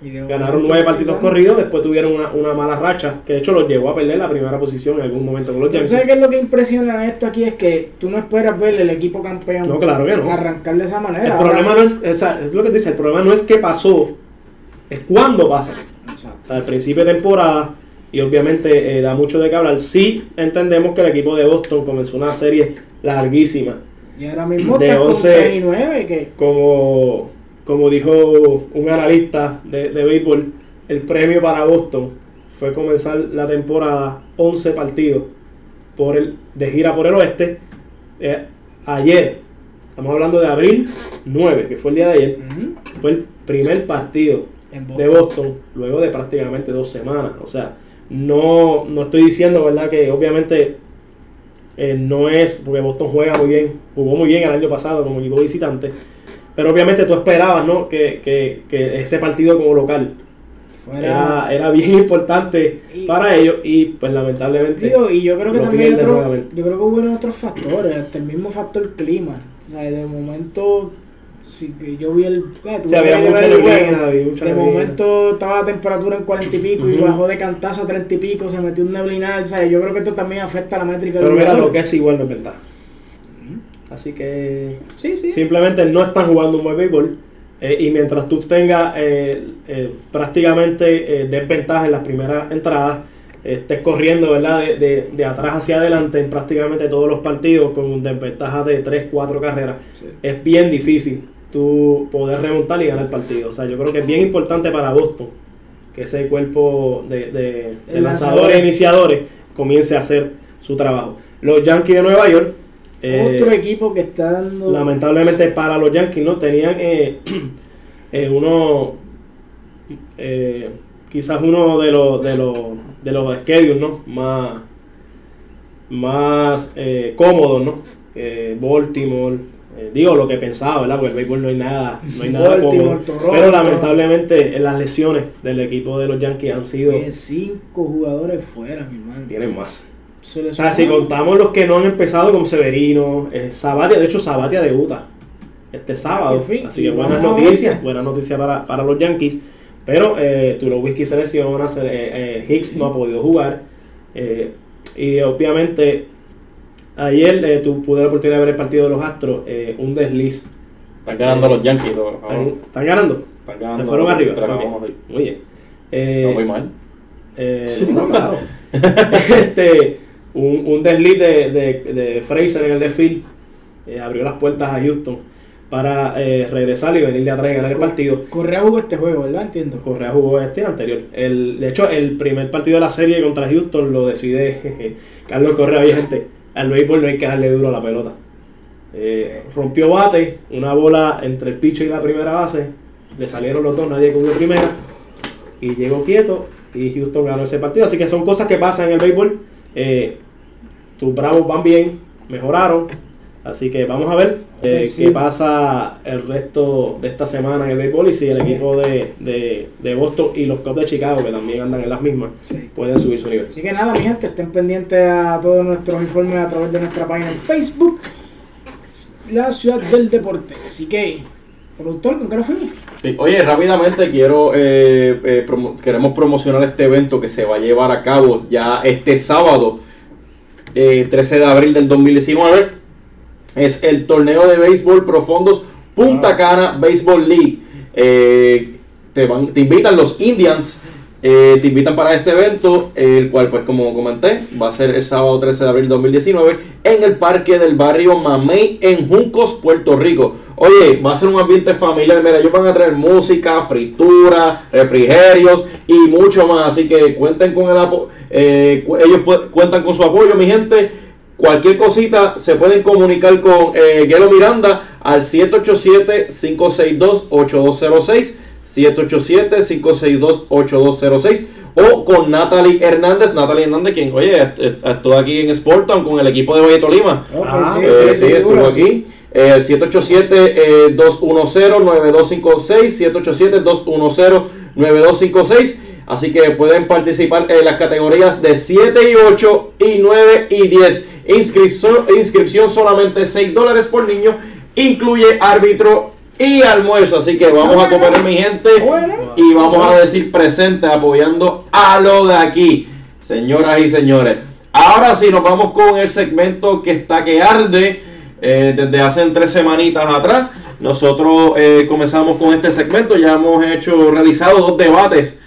Y ganaron nueve partidos corridos, después tuvieron una, una mala racha, que de hecho los llevó a perder la primera posición en algún momento con los Yankees. ¿Sabes qué es lo que impresiona esto aquí? Es que tú no esperas ver el equipo campeón No, claro que no. arrancar de esa manera. El Ahora- problema no es, sea, es lo que dice, el problema no es qué pasó, es cuándo pasa. Exacto. O sea, al principio de temporada, y obviamente eh, da mucho de qué hablar. Sí entendemos que el equipo de Boston comenzó una serie larguísima. Y ahora mismo De está con 11 3 y 9, que Como, como dijo un analista de, de béisbol, el premio para Boston fue comenzar la temporada 11 partidos por el, de gira por el oeste. Eh, ayer, estamos hablando de abril 9, que fue el día de ayer, fue el primer partido Boston. de Boston luego de prácticamente dos semanas. O sea, no, no estoy diciendo, ¿verdad? Que obviamente eh, no es, porque Boston juega muy bien, jugó muy bien el año pasado como equipo visitante, pero obviamente tú esperabas, ¿no? Que, que, que ese partido como local Fuera. era, era bien importante Y- para ellos y pues lamentablemente... Digo, y yo creo que también otro, nuevamente. yo creo que hubo otros factores, hasta el mismo factor clima. O sea, de momento, que yo vi el. eh, Sí, había mucha neblina, De momento estaba la temperatura en cuarenta y pico y bajó de cantazo a treinta y pico, se metió un neblinal. Sea, yo creo que esto también afecta a la métrica Pero del mira, lo que es igual no es ventaja. Así que Sí, sí. simplemente no están jugando un buen béisbol. eh, y mientras tú tengas eh, eh, prácticamente eh, desventaja en las primeras entradas, estés corriendo ¿verdad? De, de- de atrás hacia adelante en prácticamente todos los partidos con desventaja de 3, 4 carreras, es bien difícil tú poder remontar y ganar el partido. O sea, yo creo que es bien importante para Boston que ese cuerpo de, de- lanzadores lanzador. e iniciadores comience a hacer su trabajo. Los Yankees de Nueva York. eh, Otro equipo que está dando. lamentablemente para los Yankees no tenían eh, eh, uno eh, quizás uno de los de los de los schedules no más más eh, cómodos no Baltimore eh, digo lo que pensaba verdad porque el béisbol no hay nada no hay nada Toronto. pero lamentablemente eh, las lesiones del equipo de los Yankees han sido que cinco jugadores fuera, mi hermano. tienen más o sea, si contamos los que no han empezado, como Severino, eh, Sabatia, de hecho Sabatia debuta este sábado. Fin. Así que buenas buena noticias, noticia. buenas noticias para, para los Yankees. Pero eh, Tulowitzki se lesiona, se- eh, Hicks no ha podido jugar. y obviamente ayer eh, tú pude la oportunidad de ver el partido de los Astros, eh, un desliz. Están ganando los Yankees. los- ¿Están, están ganando? Están ganando. Se fueron arriba. Muy bien. sí. Muy bien. Eh, No muy mal. eh, no, claro. este, un, un desliz de, de, de Fraser en el desfile eh, abrió las puertas a Houston para eh, regresar y venir de atrás y ganar el partido. Correa jugó este juego, ¿verdad? Entiendo. Correa jugó este anterior. El, de hecho, el primer partido de la serie contra Houston lo decide Carlos Correa. Gente, al béisbol no hay que darle duro a la pelota. Eh, rompió bate, una bola entre el picho y la primera base. Le salieron los dos, nadie cubrió primera. Y llegó quieto y Houston ganó ese partido. Así que son cosas que pasan en el béisbol. Eh, tus bravos van bien, mejoraron. Así que vamos a ver eh, Pues sí. qué pasa el resto de esta semana en el béisbol y si el equipo de, de, de Boston y los Cubs de Chicago, que también andan en las mismas, Sí. pueden subir su nivel. Así que nada, mi gente, estén pendientes a todos nuestros informes a través de nuestra página en Facebook, La Ciudad del Deporte. Así que, productor, ¿con qué nos fuimos? Sí, Oye, rápidamente quiero eh, eh, promo- queremos promocionar este evento que se va a llevar a cabo ya este sábado, eh, 13 de abril del 2019. Es el torneo de béisbol profundos Punta Cana Baseball League. Eh, te, van, te invitan los Indians, eh, te invitan para este evento, el cual, pues como comenté, va a ser el sábado 13 de abril del 2019 en el parque del barrio Mamey en Juncos, Puerto Rico. Oye, va a ser un ambiente familiar. Mira, ellos van a traer música, fritura, refrigerios y mucho más. Así que cuenten con el apoyo. ellos pu- cuentan con su apoyo, mi gente. Cualquier cosita se pueden comunicar con eh, Guelo Miranda al 787-562-8206. 787-562-8206 o con Natalie Hernández. Natalie Hernández, quien, oye, est- est- estuvo aquí en Sportown con el equipo de Valle Tolima. Ah, sí, Eh, sí, sí, sí, estuvo aquí. Eh, 787-210-9256, 787-210-9256. Así que pueden participar en las categorías de 7 y 8 y 9 y 10. Inscripción, inscripción solamente 6 dólares por niño. Incluye árbitro y almuerzo. Así que vamos a comer mi gente. Y vamos a decir presente apoyando a lo de aquí. Señoras y señores. Ahora sí nos vamos con el segmento que está que arde. eh, desde hace tres semanitas atrás. Nosotros eh, comenzamos con este segmento. Ya hemos hecho, realizado dos debates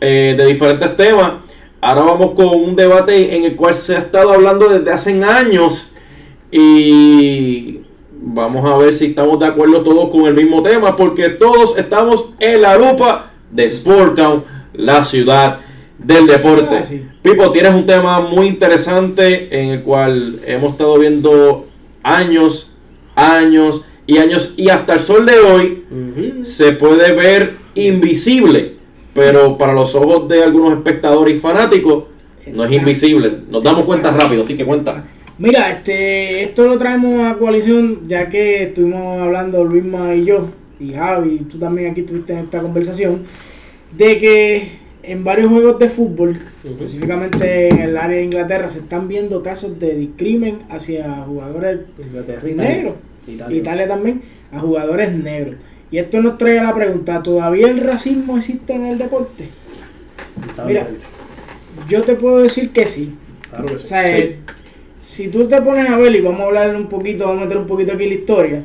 eh, de diferentes temas. Ahora vamos con un debate en el cual se ha estado hablando desde hace años. Y vamos a ver si estamos de acuerdo todos con el mismo tema. Porque todos estamos en la lupa de Sportown, la ciudad del deporte. Ah, sí. Pipo, tienes un tema muy interesante en el cual hemos estado viendo años, años y años y hasta el sol de hoy se puede ver invisible, pero para los ojos de algunos espectadores y fanáticos no es invisible. Nos damos cuenta rápido, así que cuenta. Mira, este, esto lo traemos a coalición ya que estuvimos hablando Luisma y yo, y Javi, tú también aquí estuviste en esta conversación, de que en varios juegos de fútbol, específicamente en el área de Inglaterra, se están viendo casos de discrimen hacia jugadores Inglaterra, negros, Italia. Italia también, a jugadores negros. Y esto nos trae a la pregunta, ¿todavía el racismo existe en el deporte? Lamentablemente. Yo te puedo decir que sí. Claro que O sí. sea, Sí. eh, si tú te pones a ver y vamos a hablar un poquito, vamos a meter un poquito aquí la historia.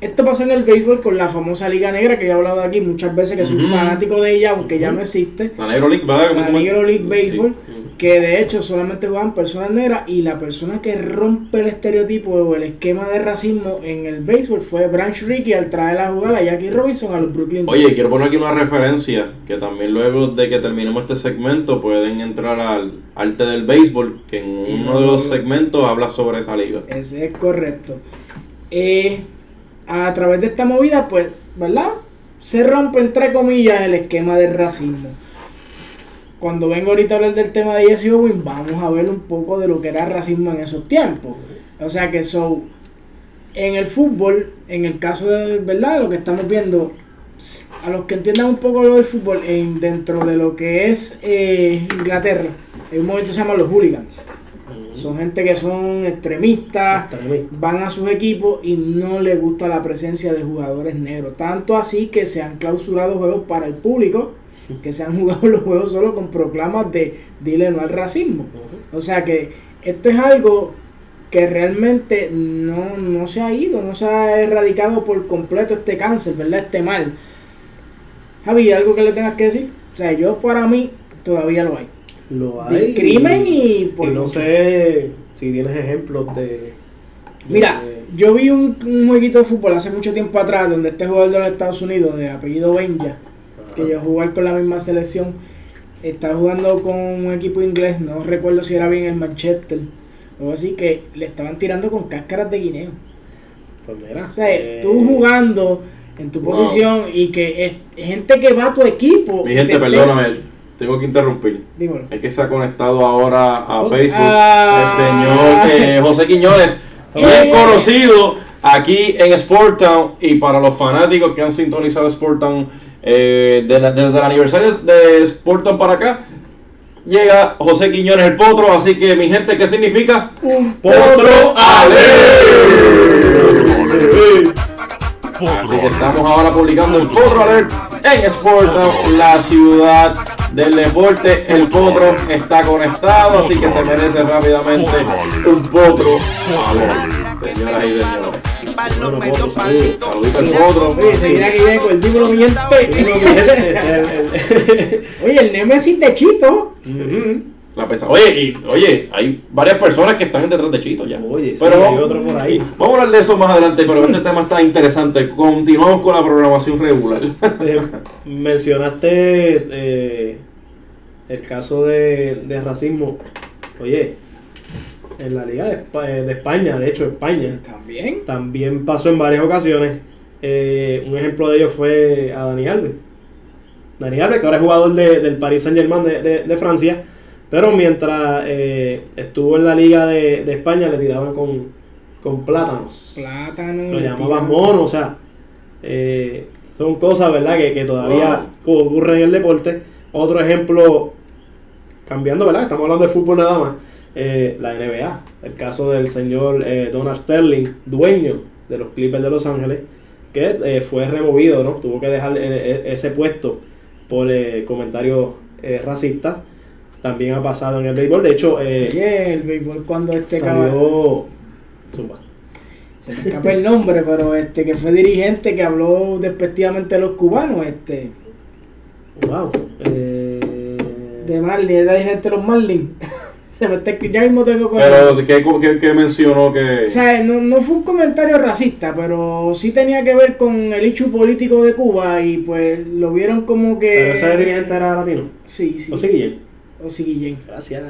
Esto pasó en el béisbol con la famosa Liga Negra que yo he hablado aquí muchas veces que soy fanático de ella, aunque ya no existe. La Negro League, ¿verdad? La. Negro League Baseball, Sí. Que de hecho solamente jugaban personas negras y la persona que rompe el estereotipo o el esquema de racismo en el béisbol fue Branch Rickey al traer a jugar a Jackie Robinson a los Brooklyn. Oye, quiero poner aquí una referencia que también luego de que terminemos este segmento pueden entrar al arte del béisbol, que en uno de los segmentos habla sobre esa liga. Ese es correcto. Eh, a través de esta movida, pues, ¿verdad? Se rompe, entre comillas, el esquema del racismo. Cuando vengo ahorita a hablar del tema de Jesse Owens, vamos a ver un poco de lo que era racismo en esos tiempos. O sea que, so, en el fútbol, en el caso de, ¿verdad? Lo que estamos viendo, a los que entiendan un poco lo del fútbol, en, dentro de lo que es eh, Inglaterra, hay un momento se llama los hooligans. Son gente que son extremistas, Extremista. van a sus equipos y no les gusta la presencia de jugadores negros. Tanto así que se han clausurado juegos para el público, que se han jugado los juegos solo con proclamas de dile no al racismo. O sea que esto es algo que realmente no, no se ha ido, no se ha erradicado por completo este cáncer, ¿verdad? Este mal. Javi, ¿algo que le tengas que decir? O sea, yo para mí todavía lo hay. Lo hay. De crimen y por y no sé si tienes ejemplos de. Mira, yo vi un, un jueguito de fútbol hace mucho tiempo atrás donde este jugador de los Estados Unidos de apellido Benja, que yo jugar con la misma selección, estaba jugando con un equipo inglés, no recuerdo si era bien el Manchester, o algo así, que le estaban tirando con cáscaras de guineo. Pues mira. O sea, eh, tú jugando en tu Wow. posición y que es gente que va a tu equipo. Mi gente, te- perdóname, tengo que interrumpir. Dímelo. Es que se ha conectado ahora a Oh, Facebook ah. el señor eh, José Quiñones, bien Eh. conocido aquí en Sport Town y para los fanáticos que han sintonizado Sport Town eh, de la- desde el aniversario de Sport Town para acá. Llega José Quiñones el potro, así que mi gente, ¿qué significa? Un Potro Alert. Potro Así que estamos ahora publicando el Potro Alert en Sport Town, la ciudad del deporte. El potro está conectado, así que se merece rápidamente un potro alert. Señoras y señores. Potro. Oye, el Nemesis de Chito. La pesa. Oye, y, oye, hay varias personas que están detrás de Chito ya. Oye, sí, pero hay otro por ahí. Vamos a hablar de eso más adelante, pero este tema está interesante. Continuamos con la programación regular. Eh, mencionaste eh, el caso de, de racismo. Oye, en la Liga de, eh, de España, de hecho España, También. también pasó en varias ocasiones. Eh, un ejemplo de ello fue a Dani Alves. Dani Alves, que ahora es jugador de- del Paris Saint Germain de, de- de Francia, pero mientras eh, estuvo en la Liga de, de España le tiraban con, con plátanos Plátano. lo llamaban mono, o sea, eh, son cosas, ¿verdad?, que, que todavía ocurren en el deporte. Otro ejemplo, cambiando, ¿verdad?, estamos hablando de fútbol nada más, eh, la NBA, el caso del señor eh, Donald Sterling, dueño de los Clippers de Los Ángeles, que eh, fue removido, ¿no?, tuvo que dejar eh, eh, ese puesto por comentarios eh, racistas. También ha pasado en el béisbol, de hecho, eh, Oye, el béisbol cuando este salió... Zumba. Se me escapa el nombre, pero este que fue dirigente que habló despectivamente de los cubanos, este. Wow. Eh, De Marlin, era dirigente de los Marlins. Se me está- ya mismo tengo con Pero, ¿qué, qué, qué mencionó que...? O sea, no, no fue un comentario racista, pero sí tenía que ver con el hecho político de Cuba y pues lo vieron como que... Pero ese dirigente era latino. Sí, sí. ¿O sí, Guillén? O sí, Guillén. Gracias.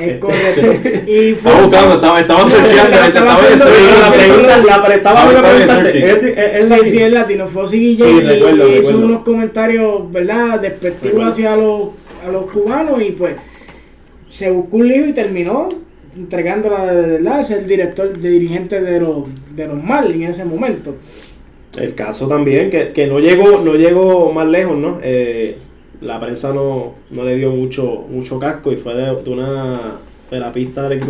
Es correcto. Y fue... Estaba buscando, estaba, estaba searchando, estaba estaba haciendo- la sí, pregunta, sí. pero estaba preguntante. searching. ¿Es, es, es Sí, latino? sí, es latino. Fue Sí, Guillén y- recuerdo, y hizo unos comentarios, ¿verdad? Despectivos hacia los, a los cubanos y pues se buscó un lío y terminó entregándola de verdad. Es el director, de dirigente de los, de los Marlins en ese momento. El caso también, que, que no llegó no llegó más lejos, ¿no? Eh, la prensa no, no le dio mucho mucho casco y fue de, una terapista del equipo